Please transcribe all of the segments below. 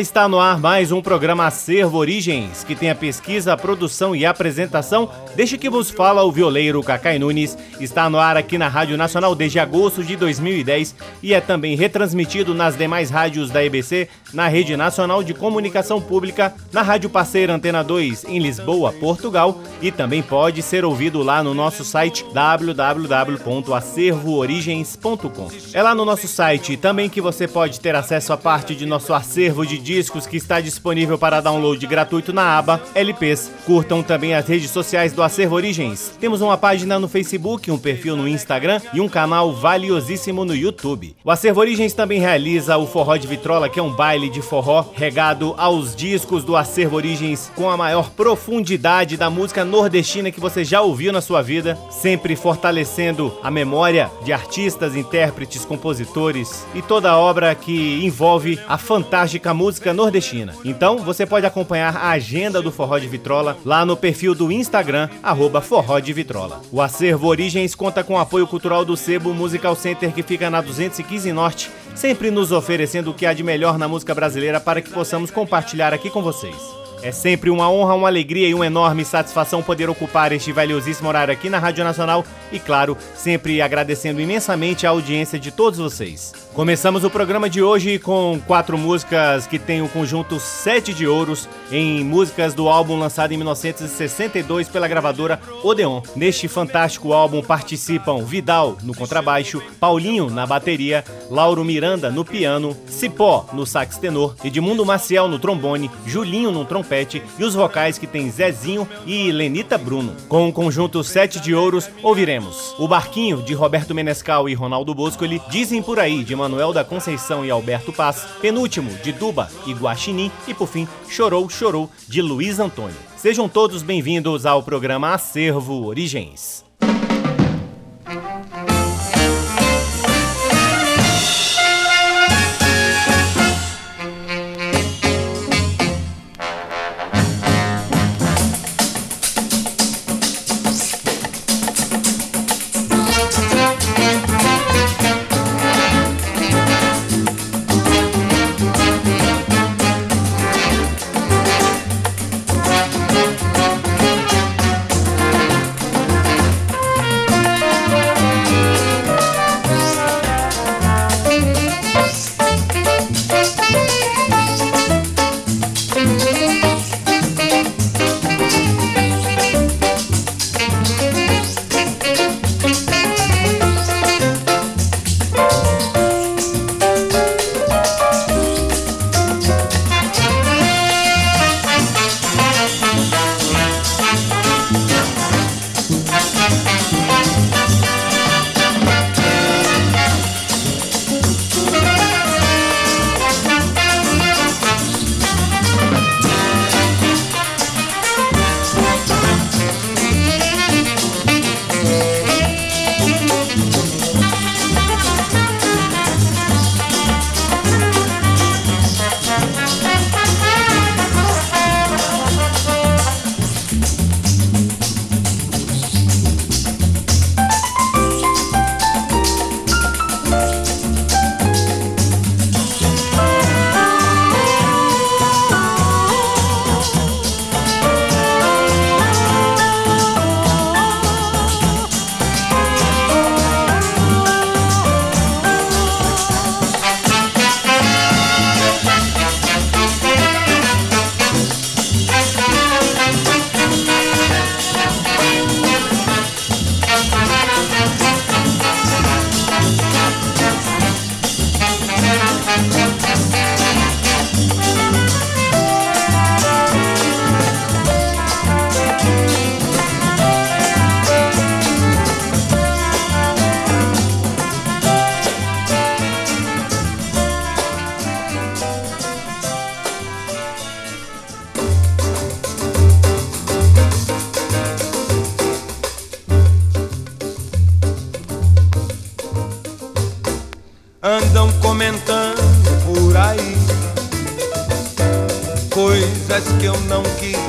Está no ar mais um programa Acervo Origens, que tem a pesquisa, a produção e a apresentação. Deixe que vos fala o violeiro Cacai Nunes. Está no ar aqui na Rádio Nacional desde agosto de 2010 e é também retransmitido nas demais rádios da EBC, na Rede Nacional de Comunicação Pública, na Rádio Parceira Antena 2 em Lisboa, Portugal e também pode ser ouvido lá no nosso site www.acervoorigens.com. É lá no nosso site também que você pode ter acesso a parte de nosso acervo de discos que está disponível para download gratuito na aba LPs. Curtam também as redes sociais do Acervo Origens. Temos uma página no Facebook, um perfil no Instagram e um canal valiosíssimo no YouTube. O Acervo Origens também realiza o Forró de Vitrola, que é um baile de forró regado aos discos do Acervo Origens com a maior profundidade da música nordestina que você já ouviu na sua vida, sempre fortalecendo a memória de artistas, intérpretes, compositores e toda a obra que envolve a fantástica música música nordestina. Então você pode acompanhar a agenda do Forró de Vitrola lá no perfil do Instagram, arroba Forró de Vitrola. O acervo Origens conta com o apoio cultural do Sebo Musical Center que fica na 215 Norte, sempre nos oferecendo o que há de melhor na música brasileira para que possamos compartilhar aqui com vocês. É sempre uma honra, uma alegria e uma enorme satisfação poder ocupar este valiosíssimo horário aqui na Rádio Nacional e, claro, sempre agradecendo imensamente a audiência de todos vocês. Começamos o programa de hoje com quatro músicas que têm o conjunto Sete de Ouros em músicas do álbum lançado em 1962 pela gravadora Odeon. Neste fantástico álbum participam Vidal no contrabaixo, Paulinho na bateria, Lauro Miranda no piano, Cipó no sax tenor, Edmundo Maciel no trombone, Julinho no trompete e os vocais que tem Zezinho e Lenita Bruno. Com o conjunto Sete de Ouros ouviremos O Barquinho de Roberto Menescal e Ronaldo Boscoli, Dizem por aí de Manuel da Conceição e Alberto Paz, penúltimo de Duba e Guaxinim e por fim Chorou, Chorou de Luiz Antônio. Sejam todos bem-vindos ao programa Acervo Origens.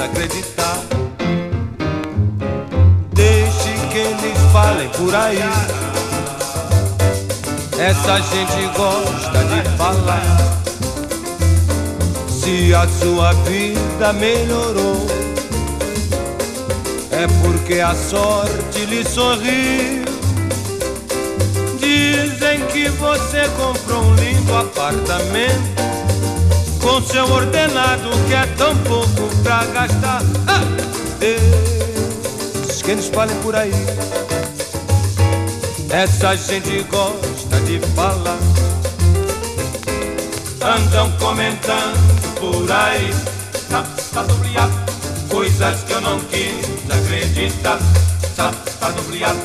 Acreditar. Deixe que eles falem por aí. Essa gente gosta de falar. Se a sua vida melhorou, é porque a sorte lhe sorriu. Dizem que você comprou um lindo apartamento com seu ordenado que é tão pouco pra gastar. Ah! Deus, que eles falem por aí. Essa gente gosta de falar. Andam comentando por aí, sapadobriar coisas que eu não quis acreditar. Sapadobriar,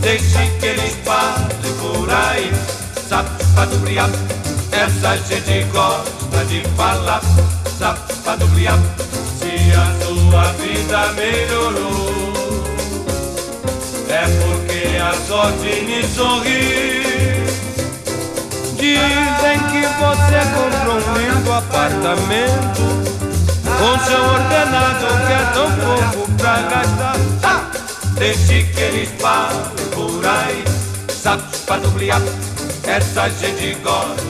deixe que eles falem por aí. Sapadobriar, essa gente gosta de falar. Sapadobriar, se a sua vida melhorou, é porque a sorte me sorriu. Dizem que você comprou um lindo apartamento Com seu ordenado que é tão pouco pra gastar! Deixe que eles falem por aí Sapadobriar Essa gente gosta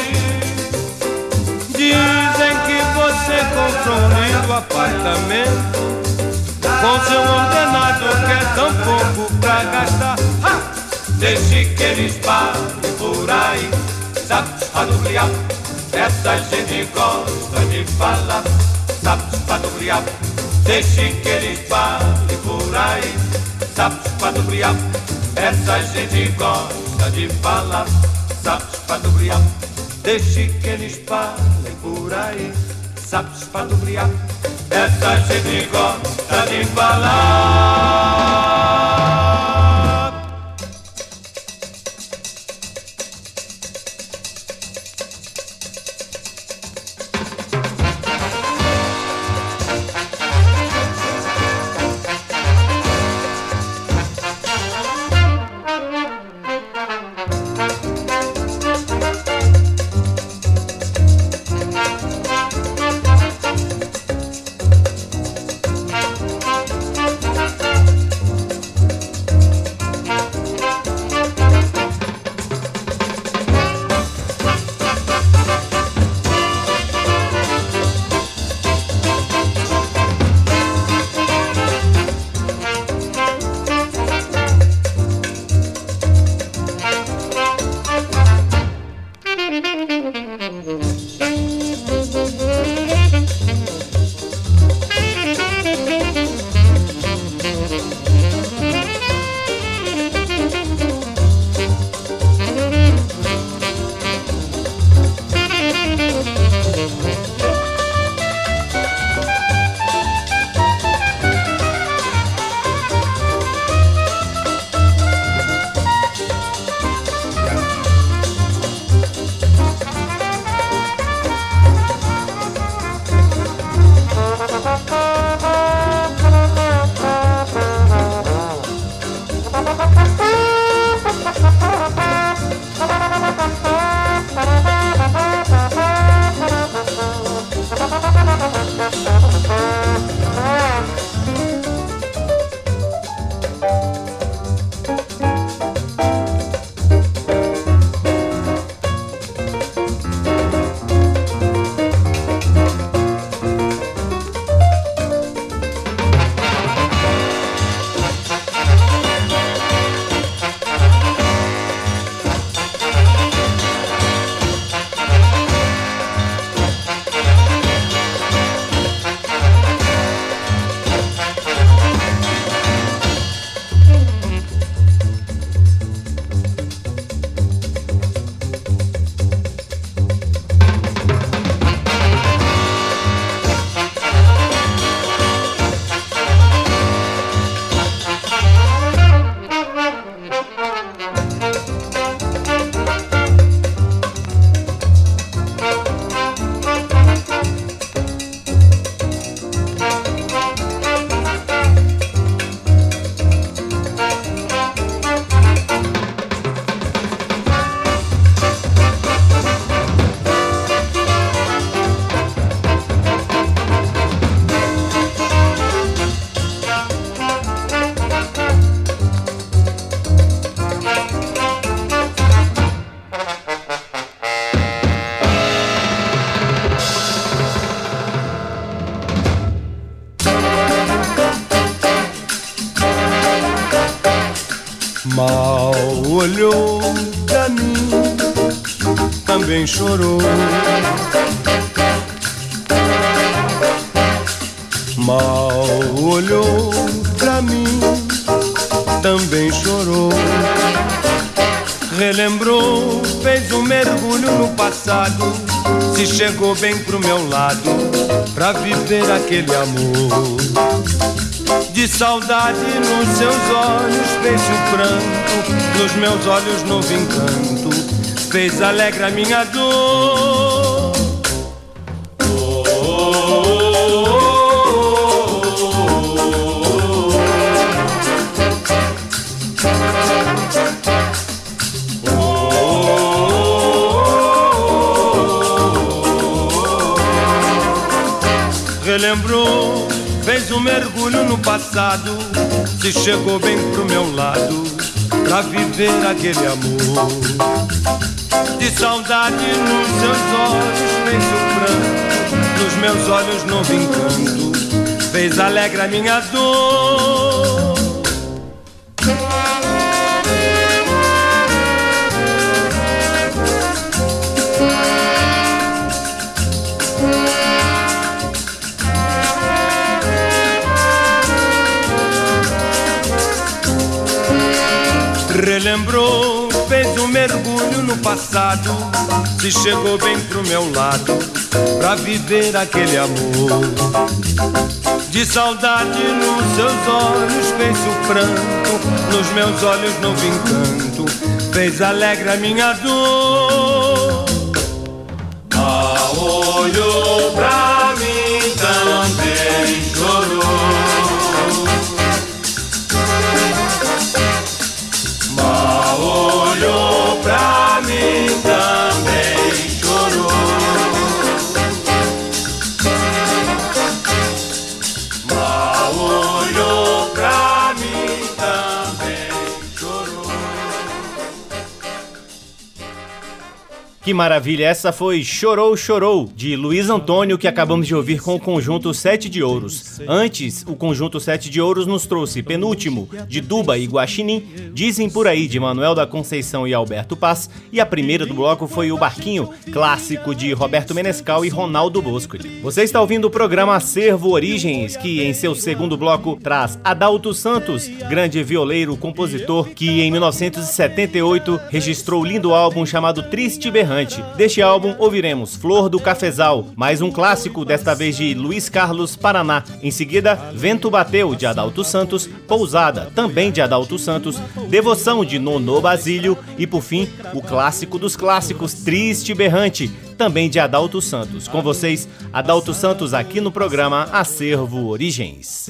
Sapadobriar Deixe que eles falem por aí, sapadobriar. Essa gente gosta de falar, sapadobriar. Deixe que eles falem por aí, sapadobriar. Essa gente gosta de falar, sapadobriar. Deixe que eles falem por aí, sapadobriar. Essa gente gosta de falar. Chegou bem pro meu lado, pra viver aquele amor. De saudade nos seus olhos fez o pranto, nos meus olhos novo encanto, fez alegre a minha dor. Relembrou Fez um mergulho no passado, se chegou bem pro meu lado, pra viver aquele amor. De saudade nos seus olhos fez o pranto, nos meus olhos novo encanto, fez alegre a minha dor. Mergulho no passado, se chegou bem pro meu lado, pra viver aquele amor. De saudade nos seus olhos fez o pranto, nos meus olhos novo encanto, fez alegre a minha dor. Olhou pra Que maravilha! Essa foi Chorou, Chorou, de Luiz Antônio, que acabamos de ouvir com o conjunto Sete de Ouros. Antes, o conjunto Sete de Ouros nos trouxe Penúltimo, de Duba e Guaxinim, Dizem Por Aí, de Manuel da Conceição e Alberto Paz, e a primeira do bloco foi O Barquinho, clássico de Roberto Menescal e Ronaldo Bosco. Você está ouvindo o programa Acervo Origens, que em seu segundo bloco traz Adalto Santos, grande violeiro, compositor, que em 1978 registrou o lindo álbum chamado Triste Berrante. Deste álbum ouviremos Flor do Cafezal, mais um clássico, desta vez de Luiz Carlos Paraná. Em seguida, Vento Bateu, de Adalto Santos, Pousada, também de Adalto Santos, Devoção de Nono Basílio e, por fim, o clássico dos clássicos Triste Berrante, também de Adalto Santos. Com vocês, Adalto Santos aqui no programa Acervo Origens.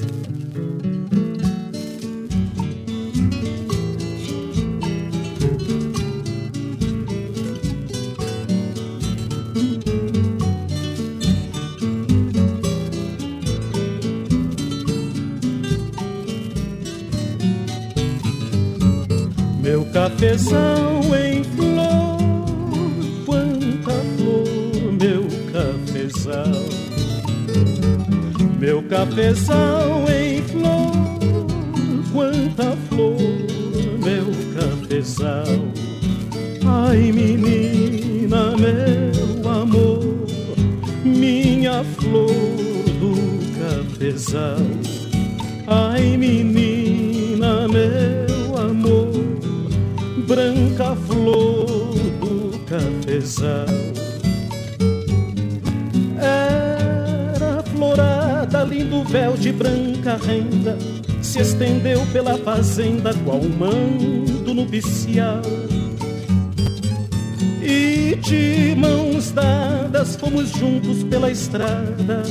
Juntos pela estrada,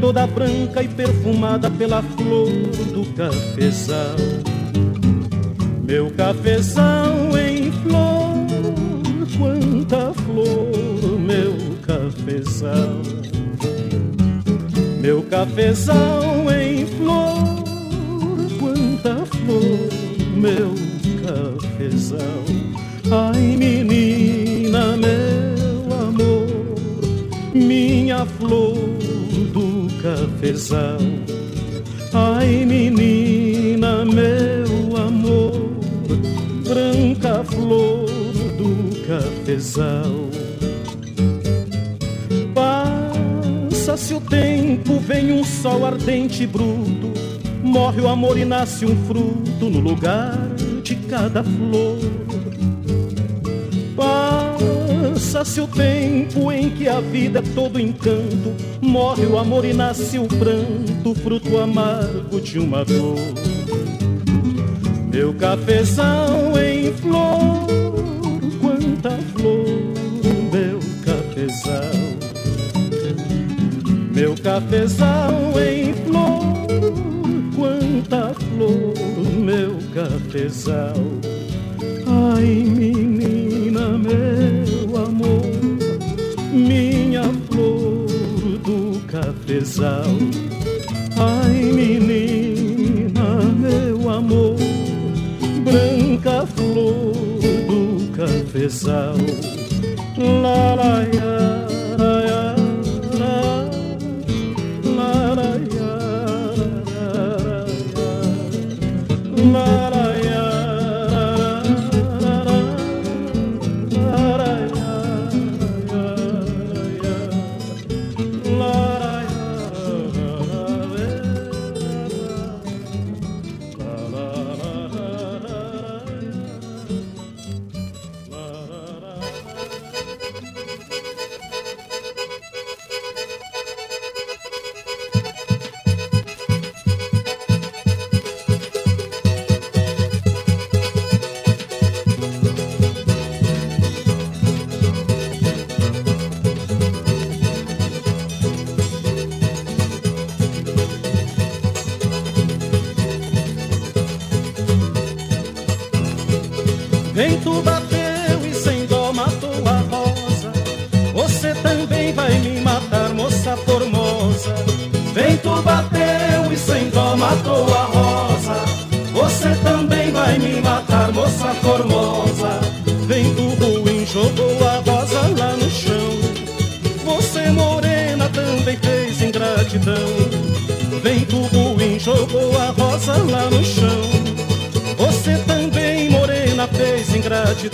toda branca e perfumada pela flor do cafezal. Meu cafezal em flor, quanta flor, meu cafezal. Meu cafezal em flor, quanta flor, meu cafezal. Ai, menina, flor do cafezal. Ai, menina, meu amor branca flor do cafezal. Passa-se o tempo, vem um sol ardente e bruto, morre o amor e nasce um fruto no lugar de cada flor. Passa-se o tempo em que a vida é todo encanto, morre o amor e nasce o pranto, fruto amargo de uma dor. Meu cafezal em flor, quanta flor, meu cafezal. Meu cafezal em flor, quanta flor, meu cafezal. Ai, menina, meu cafezal. Ai, menina, meu amor branca flor do cafezal. La, la.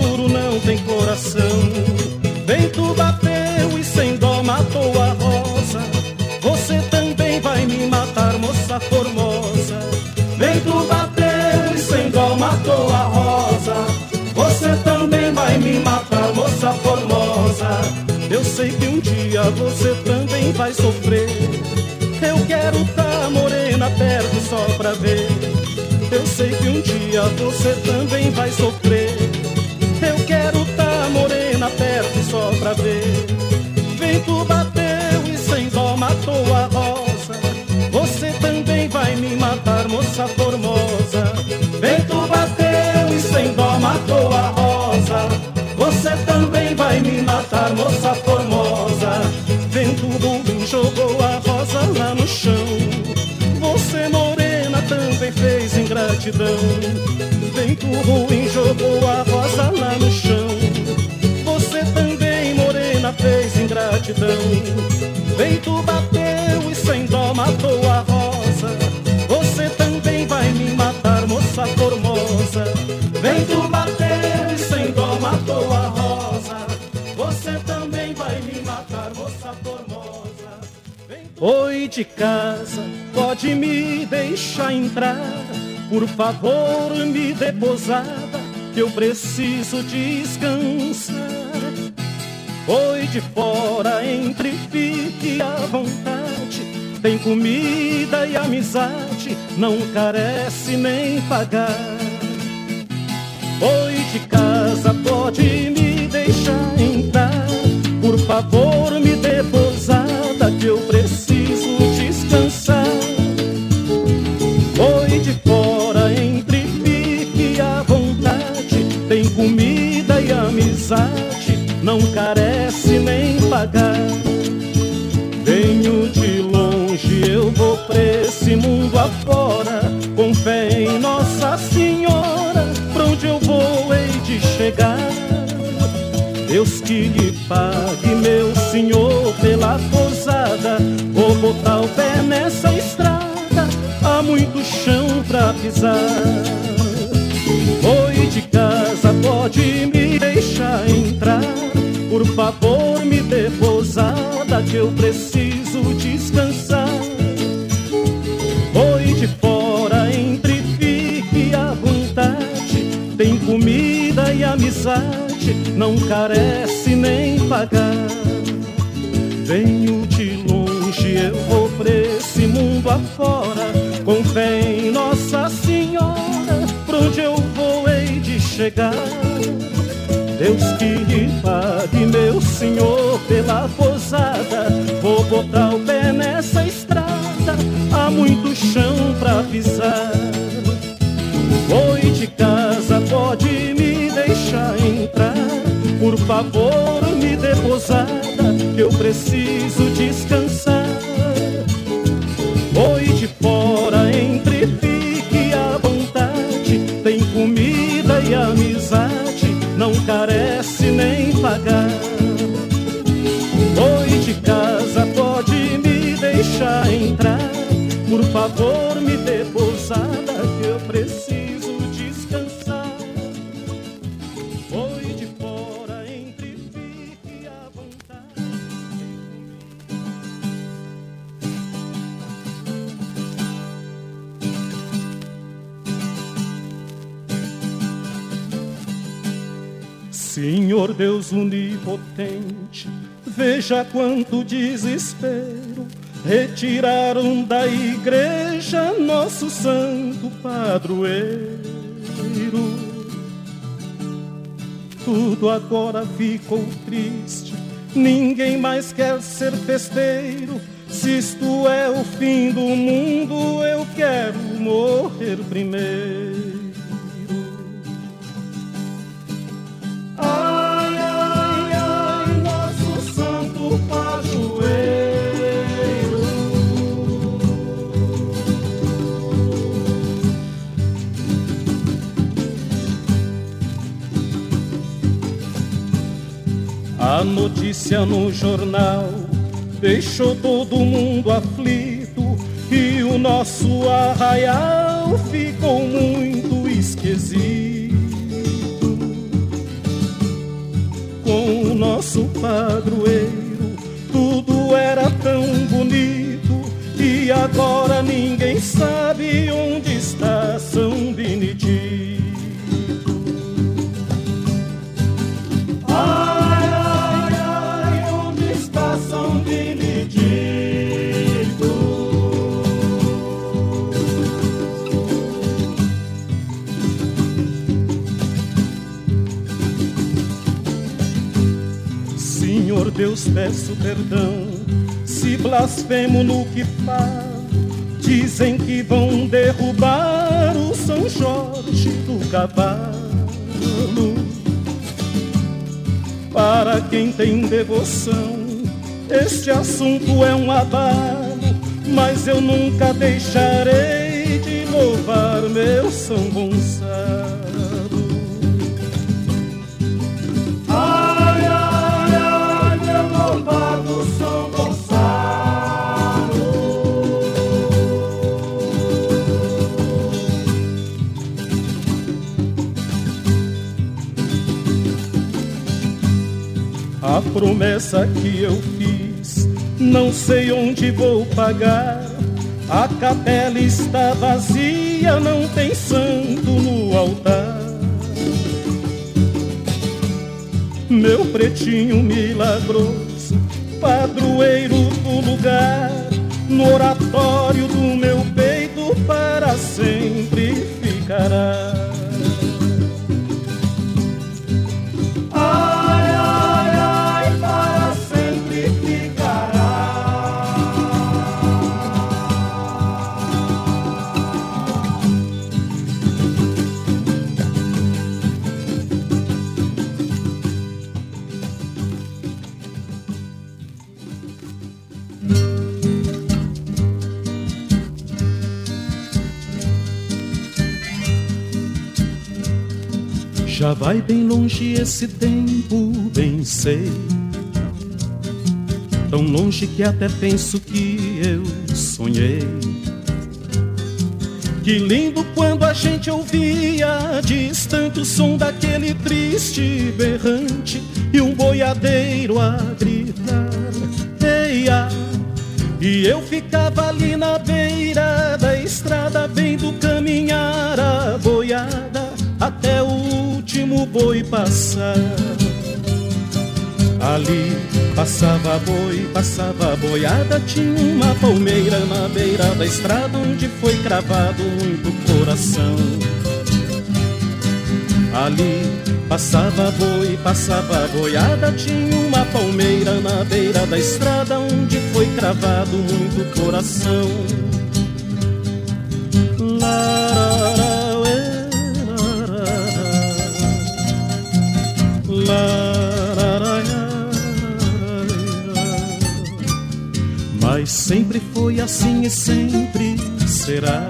duro não tem coração. Vento bateu e sem dó matou a rosa. Você também vai me matar, moça formosa. Vento bateu e sem dó matou a rosa. Você também vai me matar, moça formosa. Eu sei que um dia você também vai sofrer. Eu quero tá morena perto só pra ver. Eu sei que um dia você também vai sofrer. Ruim jogou a rosa lá no chão. Você também, morena, fez ingratidão. Vento bateu e sem dó matou a rosa. Você também vai me matar, moça formosa. Vento bateu e sem dó matou a rosa. Você também vai me matar, moça formosa. Oi de casa, pode me deixar entrar. Por favor, me dê posada, que eu preciso descansar. Oi de fora, entre, fique à vontade. Tem comida e amizade, não carece nem pagar. Oi de casa, pode me deixar entrar. Por favor, me dê posada, que eu preciso não carece nem pagar. Venho de longe, eu vou pra esse mundo afora, com fé em Nossa Senhora, pra onde eu vou hei de chegar. Deus que lhe pague, meu senhor, pela posada, vou botar o pé nessa estrada, há muito chão pra pisar. Oi de casa, pode me deixar entrar. Favor, me dê pousada que eu preciso descansar. Oi de fora, entre fique à vontade. Tem comida e amizade, não carece nem pagar. Venho de longe, eu vou pra esse mundo afora, com fé em Nossa Senhora, pra onde eu chegar. Deus que pague, meu senhor, pela posada. Vou botar o pé nessa estrada, há muito chão pra pisar. Oi de casa, pode me deixar entrar. Por favor, me dê posada, que eu preciso descansar. Pagar. Oi de casa, pode me deixar entrar. Por favor, me dê Senhor Deus onipotente, veja quanto desespero retiraram da igreja nosso santo padroeiro. Tudo agora ficou triste, ninguém mais quer ser festeiro. Se isto é o fim do mundo, eu quero morrer primeiro. A notícia no jornal deixou todo mundo aflito e o nosso arraial ficou muito esquisito. Com o nosso padroeiro, tudo era tão bonito e agora ninguém sabe onde está Deus peço perdão se blasfemo no que falo. Dizem que vão derrubar o São Jorge do cavalo. Para quem tem devoção, este assunto é um abalo, mas eu nunca deixarei de louvar meu São Gonçalo. A promessa que eu fiz, não sei onde vou pagar. A capela está vazia, não tem santo no altar. Meu pretinho milagroso, padroeiro do lugar, no oratório do meu peito para sempre ficará. Vai bem longe esse tempo, bem sei. Tão longe que até penso que eu sonhei. Que lindo quando a gente ouvia distante o som daquele triste berrante e um boiadeiro a gritar: Eia! E eu ficava ali na beira da estrada último boi passar. Ali passava boi, passava boiada, tinha uma palmeira na beira da estrada onde foi cravado muito coração. Ali passava boi, passava boiada, tinha uma palmeira na beira da estrada onde foi cravado muito coração. Mas sempre foi assim e sempre será.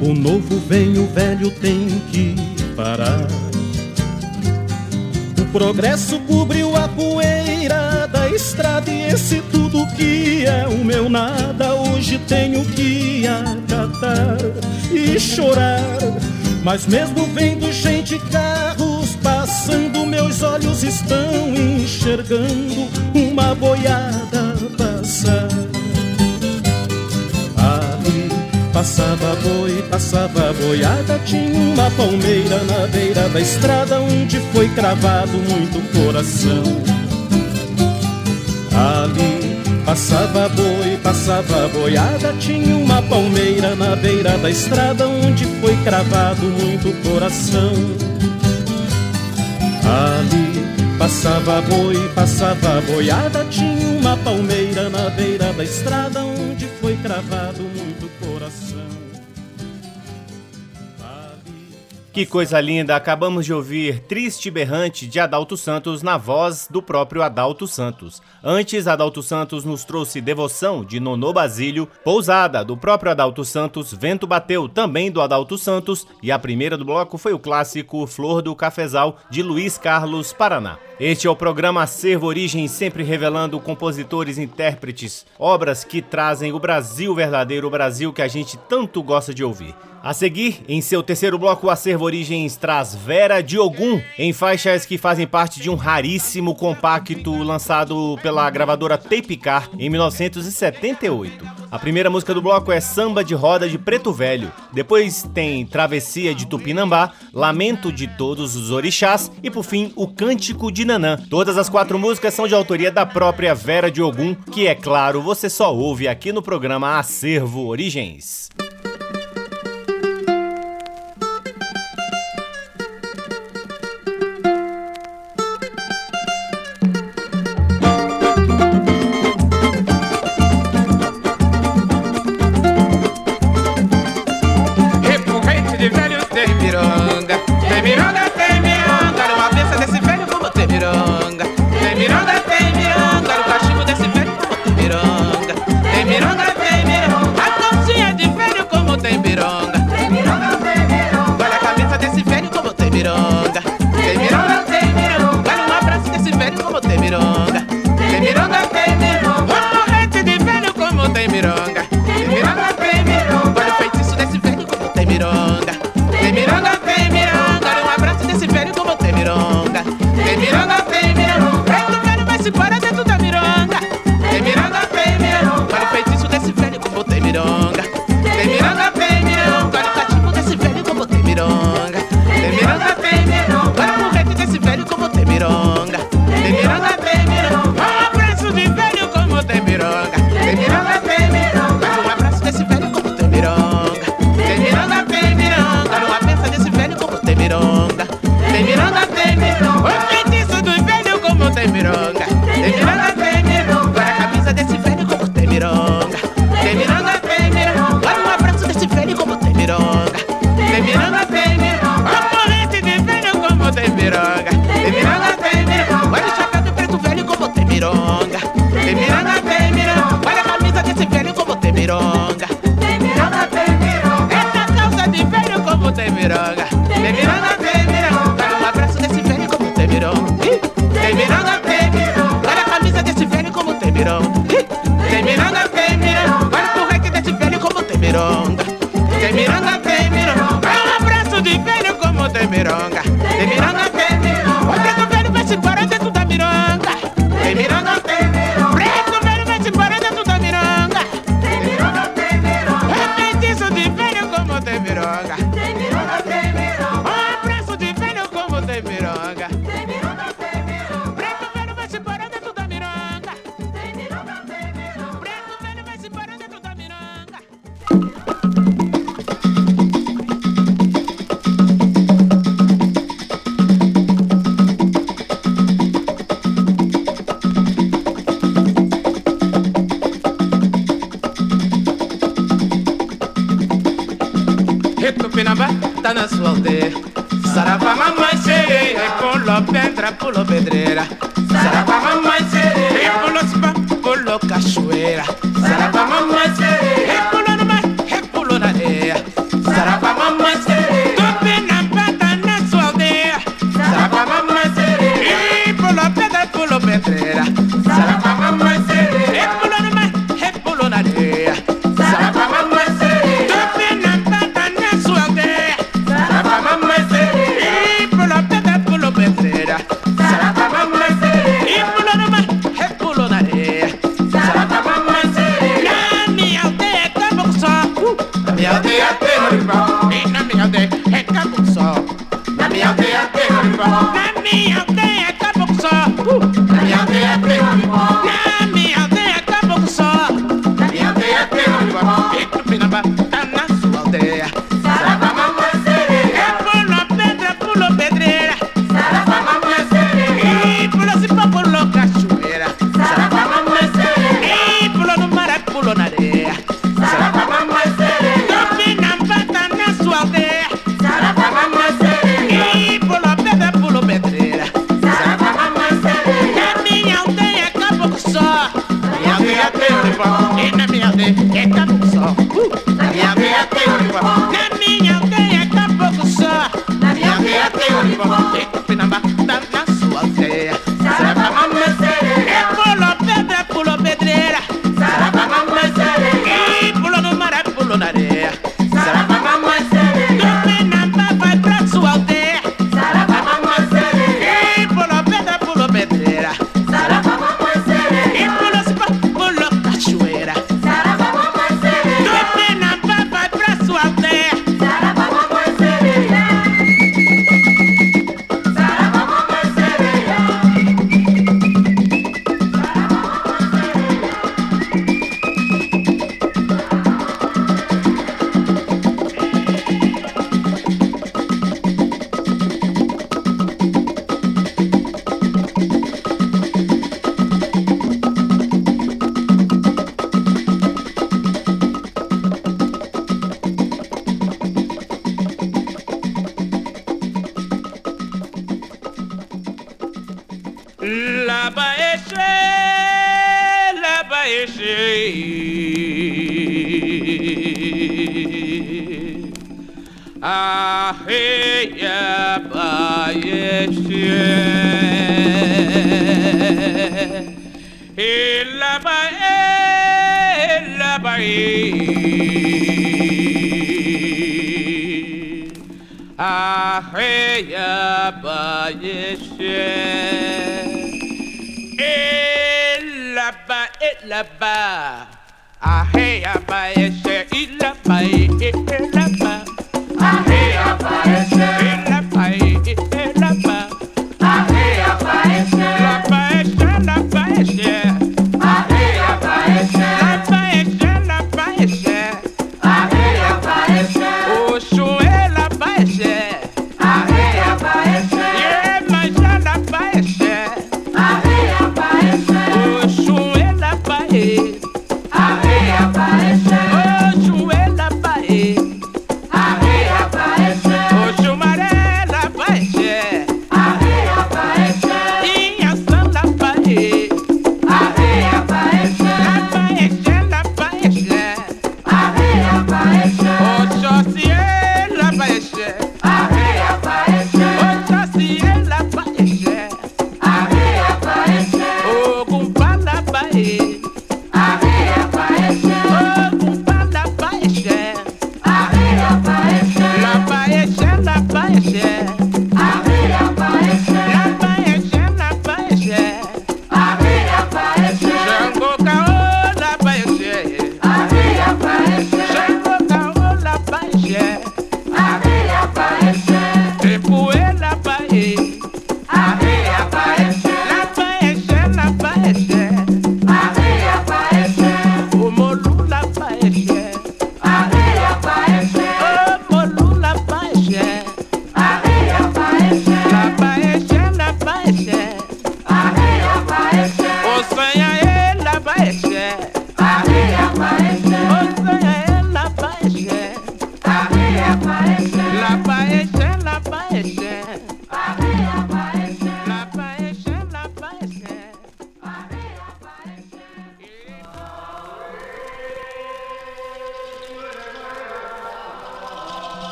O novo vem, o velho tem que parar. O progresso cobriu a poeira da estrada e esse tudo que é o meu nada hoje tenho que acatar e chorar. Mas mesmo vendo gente carros passando, meus olhos estão enxergando uma boiada passar. Passava boi, passava boiada, tinha uma palmeira na beira da estrada onde foi cravado muito coração. Ali passava boi, passava boiada, tinha uma palmeira na beira da estrada onde foi cravado muito coração. Ali passava boi, passava boiada, tinha uma palmeira na beira da estrada onde foi cravado muito Que coisa linda! Acabamos de ouvir Triste Berrante de Adalto Santos na voz do próprio Adalto Santos. Antes, Adalto Santos nos trouxe Devoção de Nonô Basílio, Pousada do próprio Adalto Santos, Vento Bateu também do Adalto Santos e a primeira do bloco foi o clássico Flor do Cafezal de Luiz Carlos Paraná. Este é o programa Acervo Origem, sempre revelando compositores, intérpretes, obras que trazem o Brasil verdadeiro, o Brasil que a gente tanto gosta de ouvir. A seguir, em seu terceiro bloco, o Acervo Origens traz Vera de Ogum, em faixas que fazem parte de um raríssimo compacto lançado pela gravadora Tapecar em 1978. A primeira música do bloco é Samba de Roda de Preto Velho. Depois tem Travessia de Tupinambá, Lamento de Todos os Orixás e, por fim, O Cântico de Nanã. Todas as quatro músicas são de autoria da própria Vera de Ogum, que, é claro, você só ouve aqui no programa Acervo Origens. Tupinambá tá na sua aldeia. Saravá, mamãe, cheia, É né, com lopé, trapulo, pedreira. Saravá, mamãe.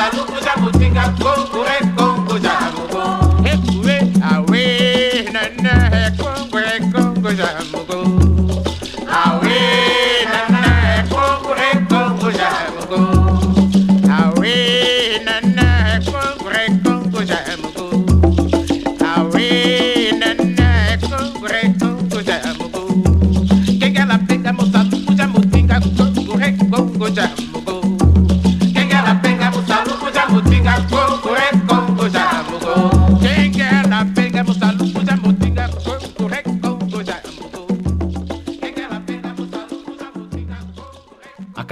Saludo, jabutinga, coco, é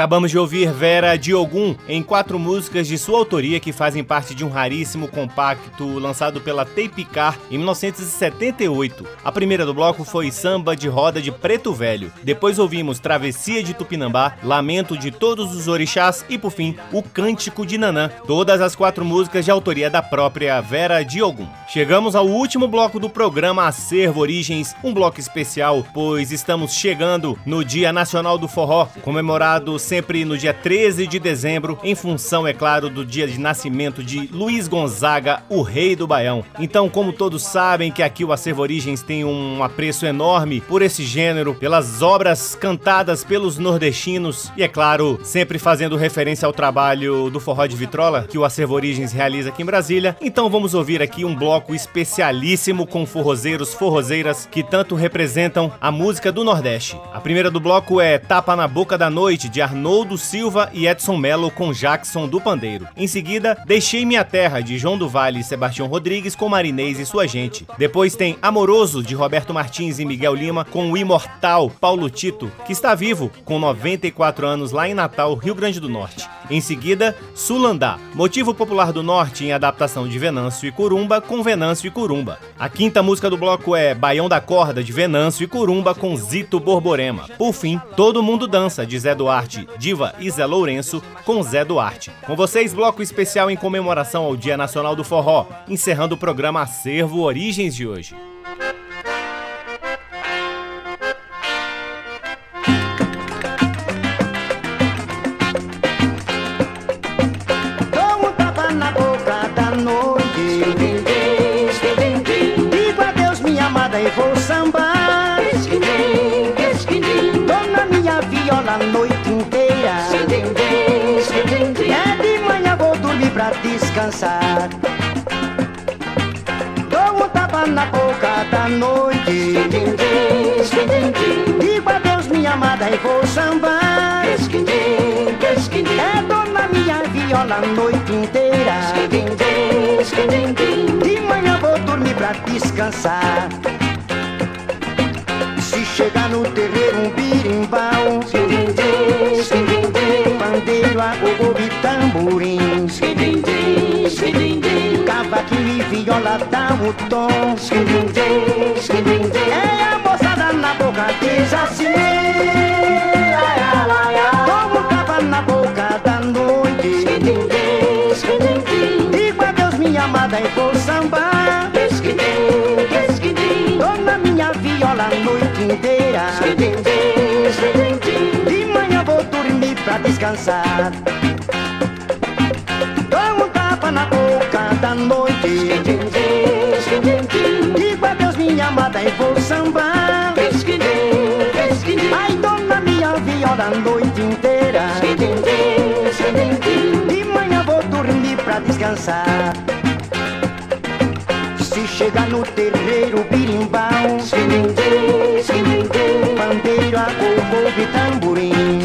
Acabamos de ouvir Vera Diogum em quatro músicas de sua autoria que fazem parte de um raríssimo compacto lançado pela Tapecar em 1978. A primeira do bloco foi Samba de Roda de Preto Velho. Depois ouvimos Travessia de Tupinambá, Lamento de Todos os Orixás e, por fim, O Cântico de Nanã. Todas as quatro músicas de autoria da própria Vera Diogum. Chegamos ao último bloco do programa Acervo Origens, um bloco especial, pois estamos chegando no Dia Nacional do Forró, comemorado sempre no dia 13 de dezembro, em função, é claro, do dia de nascimento de Luiz Gonzaga, o rei do Baião. Então, como todos sabem que aqui o Acervo Origens tem um apreço enorme por esse gênero, pelas obras cantadas pelos nordestinos e, é claro, sempre fazendo referência ao trabalho do Forró de Vitrola, que o Acervo Origens realiza aqui em Brasília. Então, vamos ouvir aqui um bloco especialíssimo com forrozeiros, forrozeiras que tanto representam a música do Nordeste. A primeira do bloco é Tapa na Boca da Noite, de Arnaldo Arnoldo Silva e Edson Melo com Jackson do Pandeiro. Em seguida, Deixei Minha Terra, de João do Vale e Sebastião Rodrigues com Marinês e sua gente. Depois tem Amoroso, de Roberto Martins e Miguel Lima com o imortal Paulo Tito, que está vivo com 94 anos lá em Natal, Rio Grande do Norte. Em seguida, Sulandá, motivo popular do Norte em adaptação de Venâncio e Curumba com Venâncio e Curumba. A quinta música do bloco é Baião da Corda, de Venâncio e Curumba com Zito Borborema. Por fim, Todo Mundo Dança, de Zé Duarte Diva e Zé Lourenço com Zé Duarte. Com vocês, bloco especial em comemoração ao Dia Nacional do Forró, encerrando o programa Acervo Origens de hoje. Descansar. Dou um tapa na boca da noite. Digo adeus, minha amada, e vou sambar. É dona minha viola a noite inteira. De manhã vou dormir pra descansar. Se chegar no terreiro um birimbau, cavaquinho e viola dá o tom. É a moçada na boca diz assim. Como tava na boca da noite. Digo adeus, minha amada, e vou sambar. Dona minha viola a noite inteira. De manhã vou dormir pra descansar. moda e vou sambar. Ai, dona, minha viola a noite inteira. De manhã vou dormir pra descansar. Se chegar no terreiro, birimbau. Bandeira, corvo e tamborim.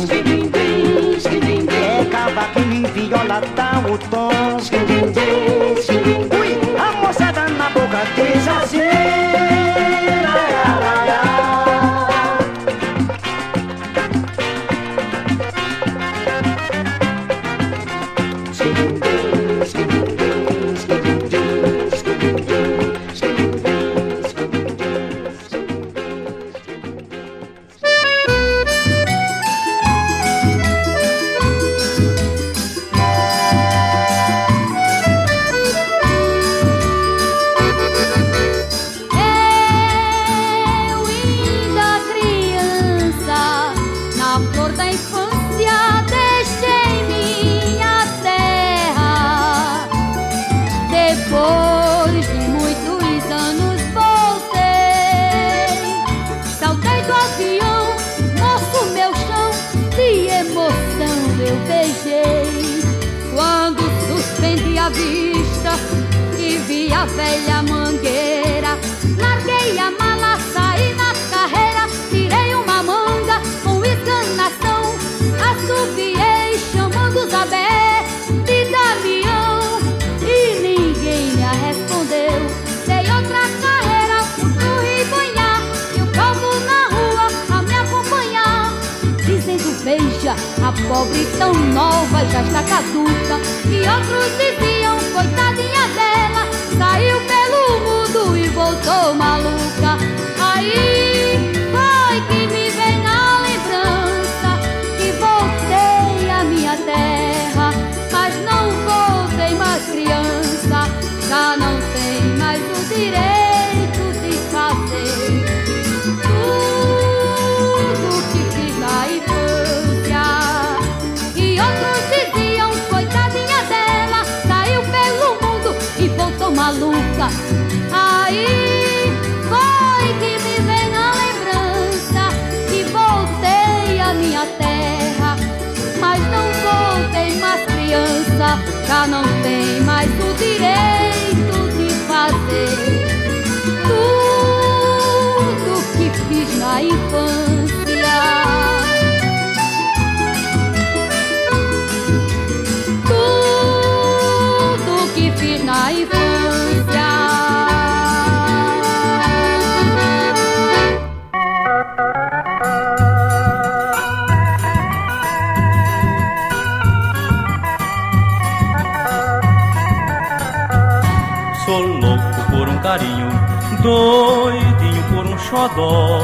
É cavaquinho e viola, tá o tom. Pobre tão nova já está caduca. E outros diziam, coitadinha dela Saiu pelo mundo e voltou maluca. Aí criança, já não tem mais doidinho por um xodó.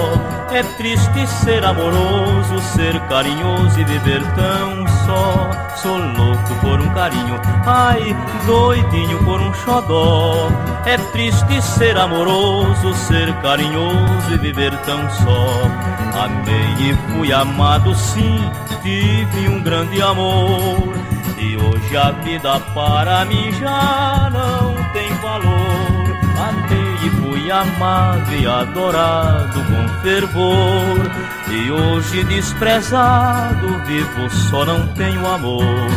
É triste ser amoroso, ser carinhoso e viver tão só. Sou louco por um carinho, ai, doidinho por um xodó. É triste ser amoroso, ser carinhoso e viver tão só. Amei e fui amado, sim, tive um grande amor. E hoje a vida para mim já não fui amado e adorado com fervor. E hoje desprezado, vivo só não tenho amor.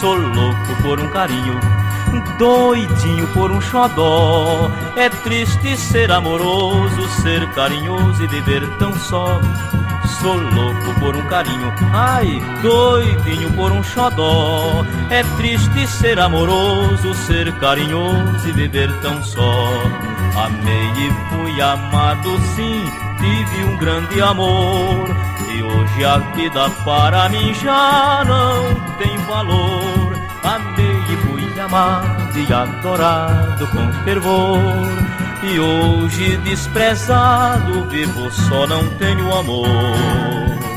Sou louco por um carinho, doidinho por um xodó. É triste ser amoroso, ser carinhoso e viver tão só. Sou louco por um carinho, ai, doidinho por um xodó. É triste ser amoroso, ser carinhoso e viver tão só. Amei e fui amado, sim, tive um grande amor. E hoje a vida para mim já não tem valor. Amei e fui amado e adorado com fervor. E hoje desprezado vivo só não tenho amor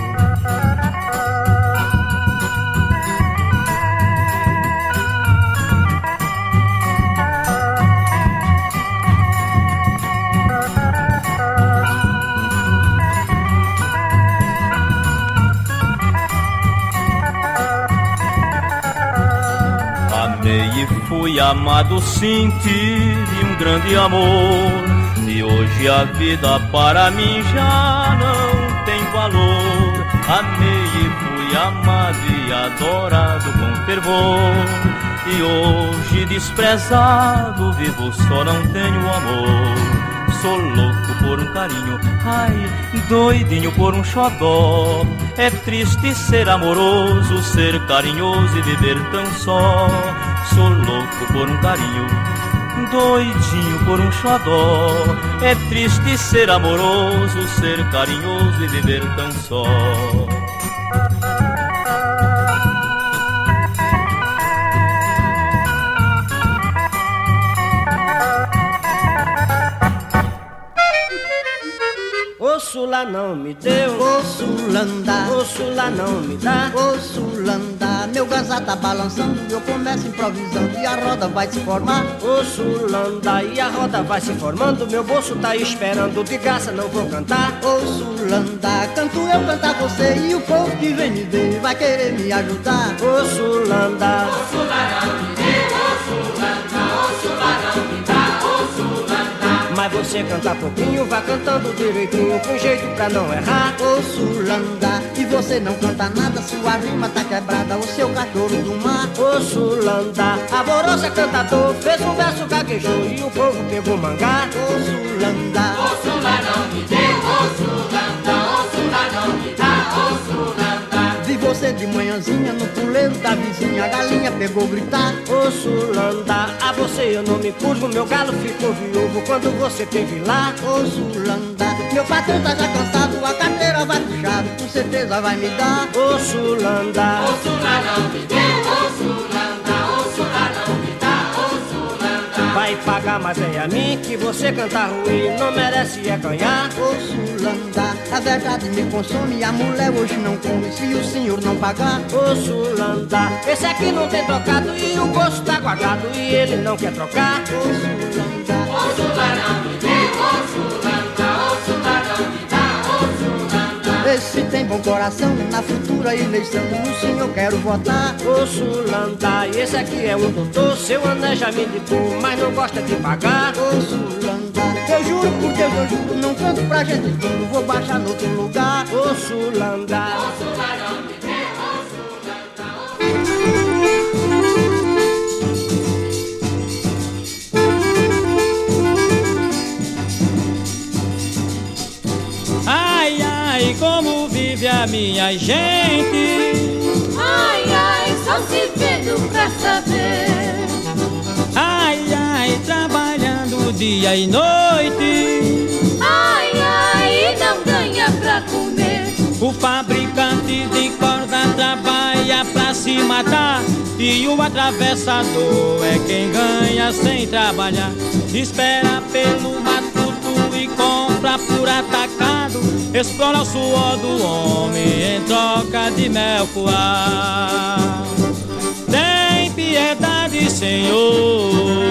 fui amado, senti um grande amor. E hoje a vida para mim já não tem valor. Amei e fui amado e adorado com fervor. E hoje desprezado, vivo só não tenho amor. Sou louco por um carinho, ai, doidinho por um xodó. É triste ser amoroso, ser carinhoso e viver tão só. Sou louco por um carinho, doidinho por um xodó. É triste ser amoroso, ser carinhoso e viver tão só. Sula não me deu, ô Sulanda, ô Sula não me dá, ô Sulanda. Meu ganzá tá balançando, eu começo improvisando e a roda vai se formar. Ô Sulanda, e a roda vai se formando, meu bolso tá esperando, de graça não vou cantar. Ô Sulanda, canto eu, cantar você e o povo que vem me ver vai querer me ajudar. Ô Sulanda, ô Sulanda não me deu, ô Mas você canta pouquinho, vá cantando direitinho, com jeito pra não errar. Ô Sulanda, e você não canta nada, sua rima tá quebrada, o seu cachorro do mar. Ô Sulanda, a cantador, fez um verso gaguejou e o povo pegou mangá. Ô Sulanda, ô Sulanda não me deu, ô você de manhãzinha no puleiro da vizinha, a galinha pegou gritar. Ô Sulanda, a você eu não me curvo, meu galo ficou viúvo quando você teve lá. Ô Sulanda, meu patrão tá já cansado, a carteira vai puxar, com certeza vai me dar. Ô Sulanda, ô Sulanda não me deu, ô Sulanda Vai pagar, mas é a mim que você canta ruim, não merece é ganhar. Ô Sulanda, a verdade me consome, a mulher hoje não come se o senhor não pagar. Ô Sulanda, esse aqui não tem trocado e o gosto tá guardado e ele não quer trocar. Ô Sulanda, ô Sulanda não me dê, ô Esse tem bom coração, na futura eleição no senhor quero votar. Ô Sulanda, esse aqui é um doutor, seu ané já me ligou, mas não gosta de pagar. Ô Sulanda, eu juro por Deus, eu juro, não canto pra gente vou baixar no outro lugar. Ô Sulanda, ô Sulanda vive a minha gente. Ai, ai, só se vendo pra saber. Ai, ai, trabalhando dia e noite. Ai, ai, não ganha pra comer. O fabricante de corda trabalha pra se matar. E o atravessador é quem ganha sem trabalhar. Espera pelo matuto e compra por atacado. Explora o suor do homem em troca de mel coar. Tem piedade, Senhor.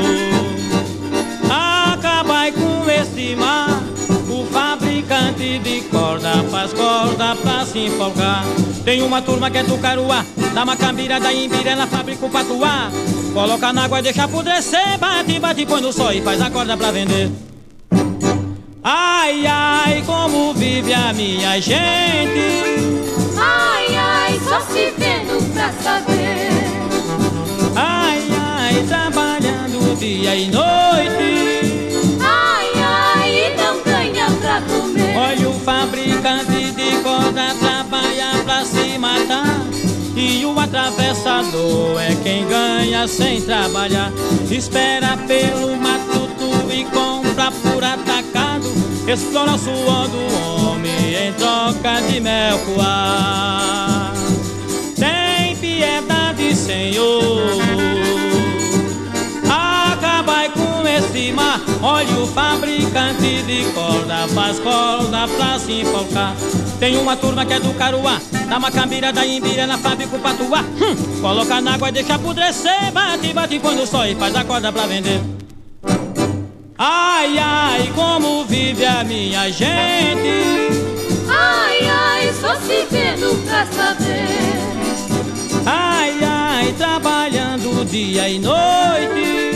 Acabai com esse mar. O fabricante de corda faz corda pra se enfolgar. Tem uma turma que é do Caruá, da Macambira, da Imbira, ela fabrica o patuá. Coloca na água, deixa apodrecer, bate, bate, põe no sol e faz a corda pra vender. Ai, ai, como vive a minha gente. Ai, ai, só se vendo pra saber. Ai, ai, trabalhando dia e noite. Ai, ai, não ganha pra comer. Olha o fabricante de corda trabalha pra se matar. E o atravessador é quem ganha sem trabalhar. Espera pelo matuto e compra por atacado. Explora o suor do homem em troca de mel coar. Tem piedade, Senhor. Acabai com esse mar. Olha o fabricante de corda faz corda pra se enfocar. Tem uma turma que é do Caruá, da Macambira, da Imbira, na fábrica Patuá. Hum, coloca na água e deixa apodrecer, bate, bate quando só e faz a corda pra vender. Ai, ai, como vive a minha gente. Ai, ai, só se vendo pra saber. Ai, ai, trabalhando dia e noite.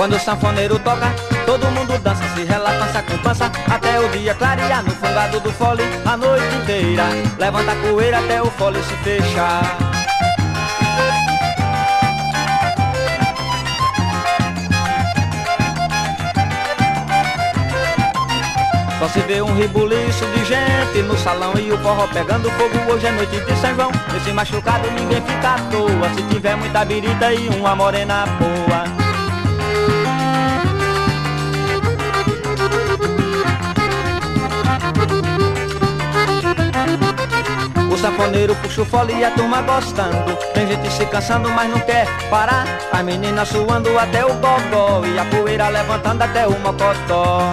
Quando o sanfoneiro toca, todo mundo dança, se rela, pança com pança, até o dia clarear no fungado do fole a noite inteira. Levanta a poeira até o fole se fechar. Só se vê um ribuliço de gente no salão e o forró pegando fogo. Hoje é noite de São João. Esse machucado ninguém fica à toa. Se tiver muita birita e uma morena boa. Sanfoneiro puxa o fole e a turma gostando. Tem gente se cansando, mas não quer parar. As meninas suando até o gogó E a poeira levantando até o mocotó.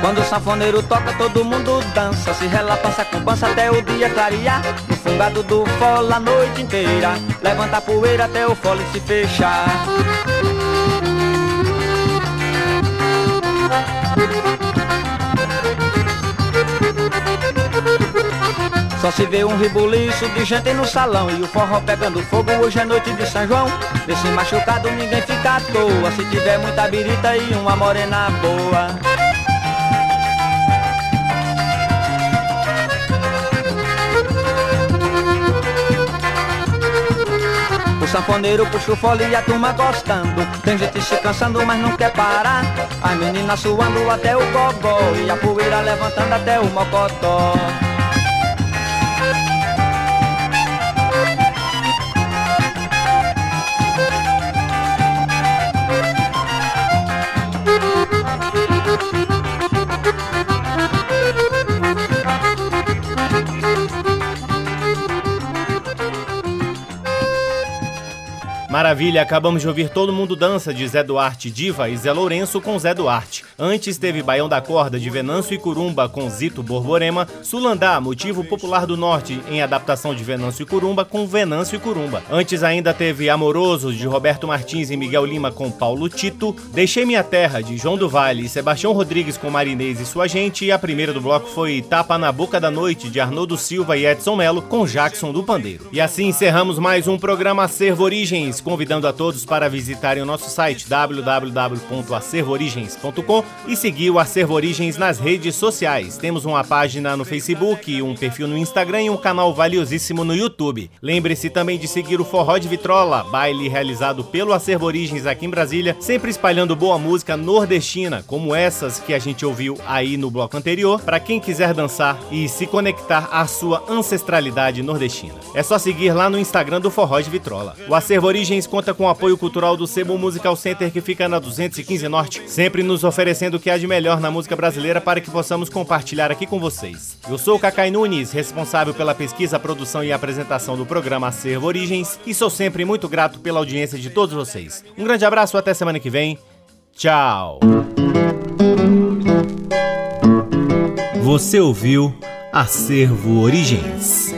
Quando o sanfoneiro toca, todo mundo dança. Se rela, passa com pança até o dia clarear. No fungado do fole a noite inteira. Levanta a poeira até o fole se fechar Só se vê um ribuliço de gente no salão E o forró pegando fogo, hoje é noite de São João Desse machucado ninguém fica à toa. Se tiver muita birita e uma morena boa. Sanfoneiro puxa o fole e a turma gostando. Tem gente se cansando, mas não quer parar As meninas suando até o gogó E a poeira levantando até o mocotó Maravilha, acabamos de ouvir Todo Mundo Dança de Zé Duarte Diva e Zé Lourenço com Zé Duarte. Antes teve Baião da Corda de Venâncio e Curumba com Zito Borborema, Sulandá, Motivo Popular do Norte em adaptação de Venâncio e Curumba com Venâncio e Curumba. Antes ainda teve Amoroso de Roberto Martins e Miguel Lima com Paulo Tito, Deixei Minha Terra de João do Vale e Sebastião Rodrigues com Marinês e Sua Gente e a primeira do bloco foi Tapa na Boca da Noite de Arnoldo Silva e Edson Melo com Jackson do Pandeiro. E assim encerramos mais um programa Acervo Origens convidando a todos para visitarem o nosso site www.acervoorigens.com e seguir o Acervo Origens nas redes sociais. Temos uma página no Facebook, um perfil no Instagram e um canal valiosíssimo no YouTube. Lembre-se também de seguir o Forró de Vitrola, baile realizado pelo Acervo Origens aqui em Brasília, sempre espalhando boa música nordestina, como essas que a gente ouviu aí no bloco anterior, para quem quiser dançar e se conectar à sua ancestralidade nordestina. É só seguir lá no Instagram do Forró de Vitrola. O Acervo Origens conta com o apoio cultural do Sebo Musical Center, que fica na 215 Norte, sempre nos oferecendo o que há de melhor na música brasileira para que possamos compartilhar aqui com vocês. Eu sou o Cacai Nunes, responsável pela pesquisa, produção e apresentação do programa Acervo Origens, e sou sempre muito grato pela audiência de todos vocês. Um grande abraço, até semana que vem. Tchau! Você ouviu Acervo Origens.